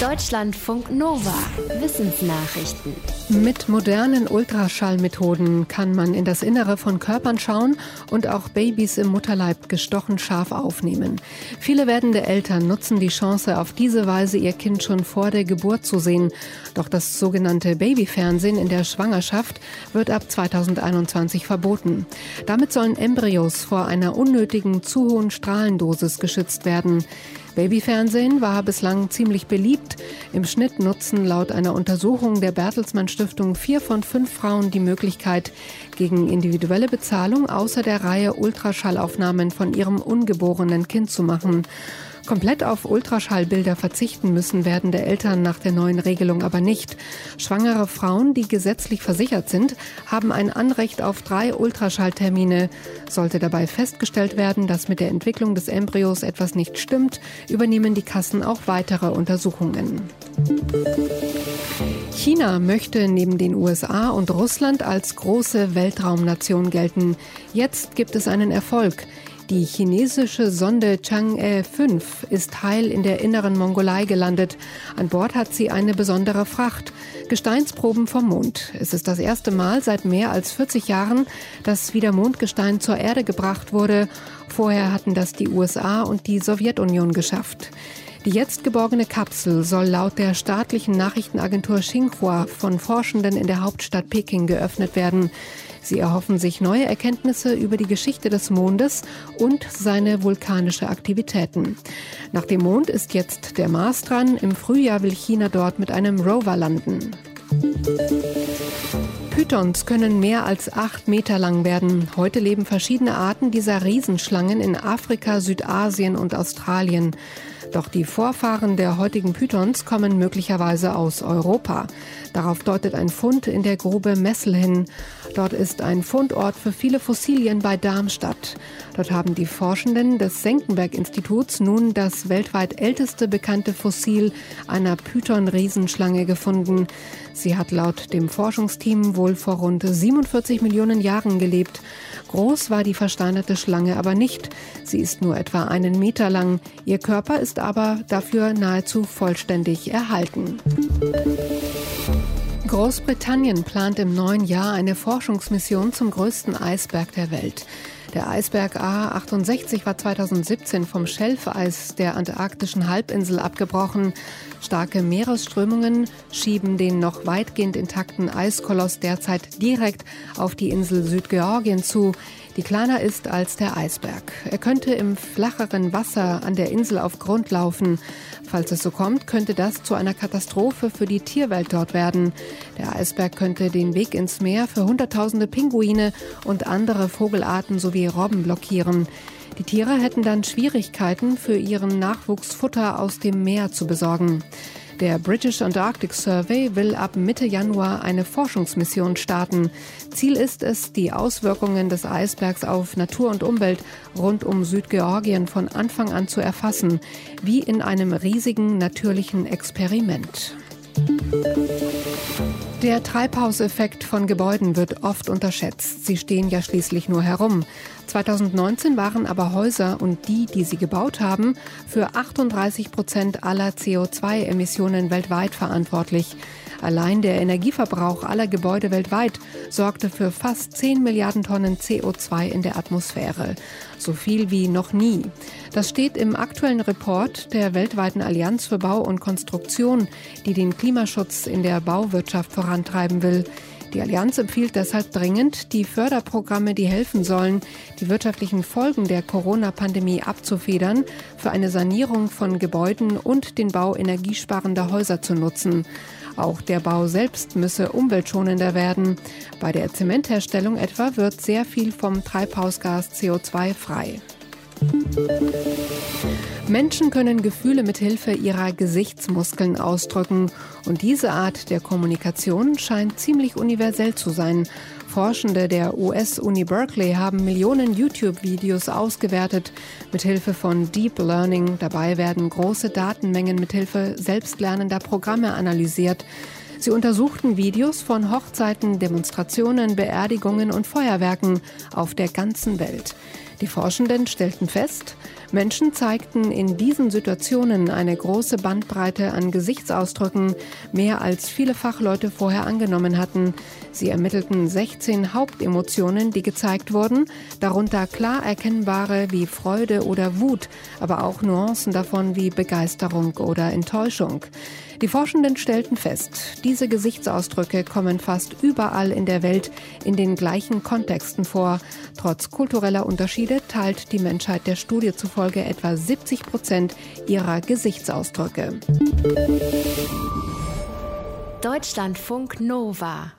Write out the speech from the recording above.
Deutschlandfunk Nova. Wissensnachrichten. Mit modernen Ultraschallmethoden kann man in das Innere von Körpern schauen und auch Babys im Mutterleib gestochen scharf aufnehmen. Viele werdende Eltern nutzen die Chance, auf diese Weise ihr Kind schon vor der Geburt zu sehen. Doch das sogenannte Babyfernsehen in der Schwangerschaft wird ab 2021 verboten. Damit sollen Embryos vor einer unnötigen zu hohen Strahlendosis geschützt werden. Babyfernsehen war bislang ziemlich beliebt. Im Schnitt nutzen laut einer Untersuchung der Bertelsmann Stiftung vier von fünf Frauen die Möglichkeit, gegen individuelle Bezahlung außer der Reihe Ultraschallaufnahmen von ihrem ungeborenen Kind zu machen. Komplett auf Ultraschallbilder verzichten müssen werdende Eltern nach der neuen Regelung aber nicht. Schwangere Frauen, die gesetzlich versichert sind, haben ein Anrecht auf drei Ultraschalltermine. Sollte dabei festgestellt werden, dass mit der Entwicklung des Embryos etwas nicht stimmt, übernehmen die Kassen auch weitere Untersuchungen. China möchte neben den USA und Russland als große Weltraumnation gelten. Jetzt gibt es einen Erfolg. Die chinesische Sonde Chang'e 5 ist heil in der inneren Mongolei gelandet. An Bord hat sie eine besondere Fracht. Gesteinsproben vom Mond. Es ist das erste Mal seit mehr als 40 Jahren, dass wieder Mondgestein zur Erde gebracht wurde. Vorher hatten das die USA und die Sowjetunion geschafft. Die jetzt geborgene Kapsel soll laut der staatlichen Nachrichtenagentur Xinhua von Forschenden in der Hauptstadt Peking geöffnet werden. Sie erhoffen sich neue Erkenntnisse über die Geschichte des Mondes und seine vulkanische Aktivitäten. Nach dem Mond ist jetzt der Mars dran. Im Frühjahr will China dort mit einem Rover landen. Pythons können mehr als acht Meter lang werden. Heute leben verschiedene Arten dieser Riesenschlangen in Afrika, Südasien und Australien. Doch die Vorfahren der heutigen Pythons kommen möglicherweise aus Europa. Darauf deutet ein Fund in der Grube Messel hin. Dort ist ein Fundort für viele Fossilien bei Darmstadt. Dort haben die Forschenden des Senckenberg-Instituts nun das weltweit älteste bekannte Fossil einer Python-Riesenschlange gefunden. Sie hat laut dem Forschungsteam wohl vor rund 47 Millionen Jahren gelebt. Groß war die versteinerte Schlange aber nicht. Sie ist nur etwa einen Meter lang. Ihr Körper ist aber dafür nahezu vollständig erhalten. Großbritannien plant im neuen Jahr eine Forschungsmission zum größten Eisberg der Welt. Der Eisberg A68 war 2017 vom Schelfeis der antarktischen Halbinsel abgebrochen. Starke Meeresströmungen schieben den noch weitgehend intakten Eiskoloss derzeit direkt auf die Insel Südgeorgien zu, die kleiner ist als der Eisberg. Er könnte im flacheren Wasser an der Insel auf Grund laufen. Falls es so kommt, könnte das zu einer Katastrophe für die Tierwelt dort werden. Der Eisberg könnte den Weg ins Meer für Hunderttausende Pinguine und andere Vogelarten sowie Robben blockieren. Die Tiere hätten dann Schwierigkeiten, für ihren Nachwuchs Futter aus dem Meer zu besorgen. Der British Antarctic Survey will ab Mitte Januar eine Forschungsmission starten. Ziel ist es, die Auswirkungen des Eisbergs auf Natur und Umwelt rund um Südgeorgien von Anfang an zu erfassen, wie in einem riesigen natürlichen Experiment. Der Treibhauseffekt von Gebäuden wird oft unterschätzt. Sie stehen ja schließlich nur herum. 2019 waren aber Häuser und die, die sie gebaut haben, für 38 Prozent aller CO2-Emissionen weltweit verantwortlich. Allein der Energieverbrauch aller Gebäude weltweit sorgte für fast 10 Milliarden Tonnen CO2 in der Atmosphäre. So viel wie noch nie. Das steht im aktuellen Report der weltweiten Allianz für Bau und Konstruktion, die den Klimaschutz in der Bauwirtschaft vorantreiben will. Die Allianz empfiehlt deshalb dringend, die Förderprogramme, die helfen sollen, die wirtschaftlichen Folgen der Corona-Pandemie abzufedern, für eine Sanierung von Gebäuden und den Bau energiesparender Häuser zu nutzen. Auch der Bau selbst müsse umweltschonender werden. Bei der Zementherstellung etwa wird sehr viel vom Treibhausgas CO2 frei. Menschen können Gefühle mit Hilfe ihrer Gesichtsmuskeln ausdrücken und diese Art der Kommunikation scheint ziemlich universell zu sein. Forschende der US-Uni Berkeley haben Millionen YouTube-Videos ausgewertet mit Hilfe von Deep Learning. Dabei werden große Datenmengen mit Hilfe selbstlernender Programme analysiert. Sie untersuchten Videos von Hochzeiten, Demonstrationen, Beerdigungen und Feuerwerken auf der ganzen Welt. Die Forschenden stellten fest, Menschen zeigten in diesen Situationen eine große Bandbreite an Gesichtsausdrücken, mehr als viele Fachleute vorher angenommen hatten. Sie ermittelten 16 Hauptemotionen, die gezeigt wurden, darunter klar erkennbare wie Freude oder Wut, aber auch Nuancen davon wie Begeisterung oder Enttäuschung. Die Forschenden stellten fest, diese Gesichtsausdrücke kommen fast überall in der Welt in den gleichen Kontexten vor. Trotz kultureller Unterschiede teilt die Menschheit der Studie zufolge etwa 70 Prozent ihrer Gesichtsausdrücke. Deutschlandfunk Nova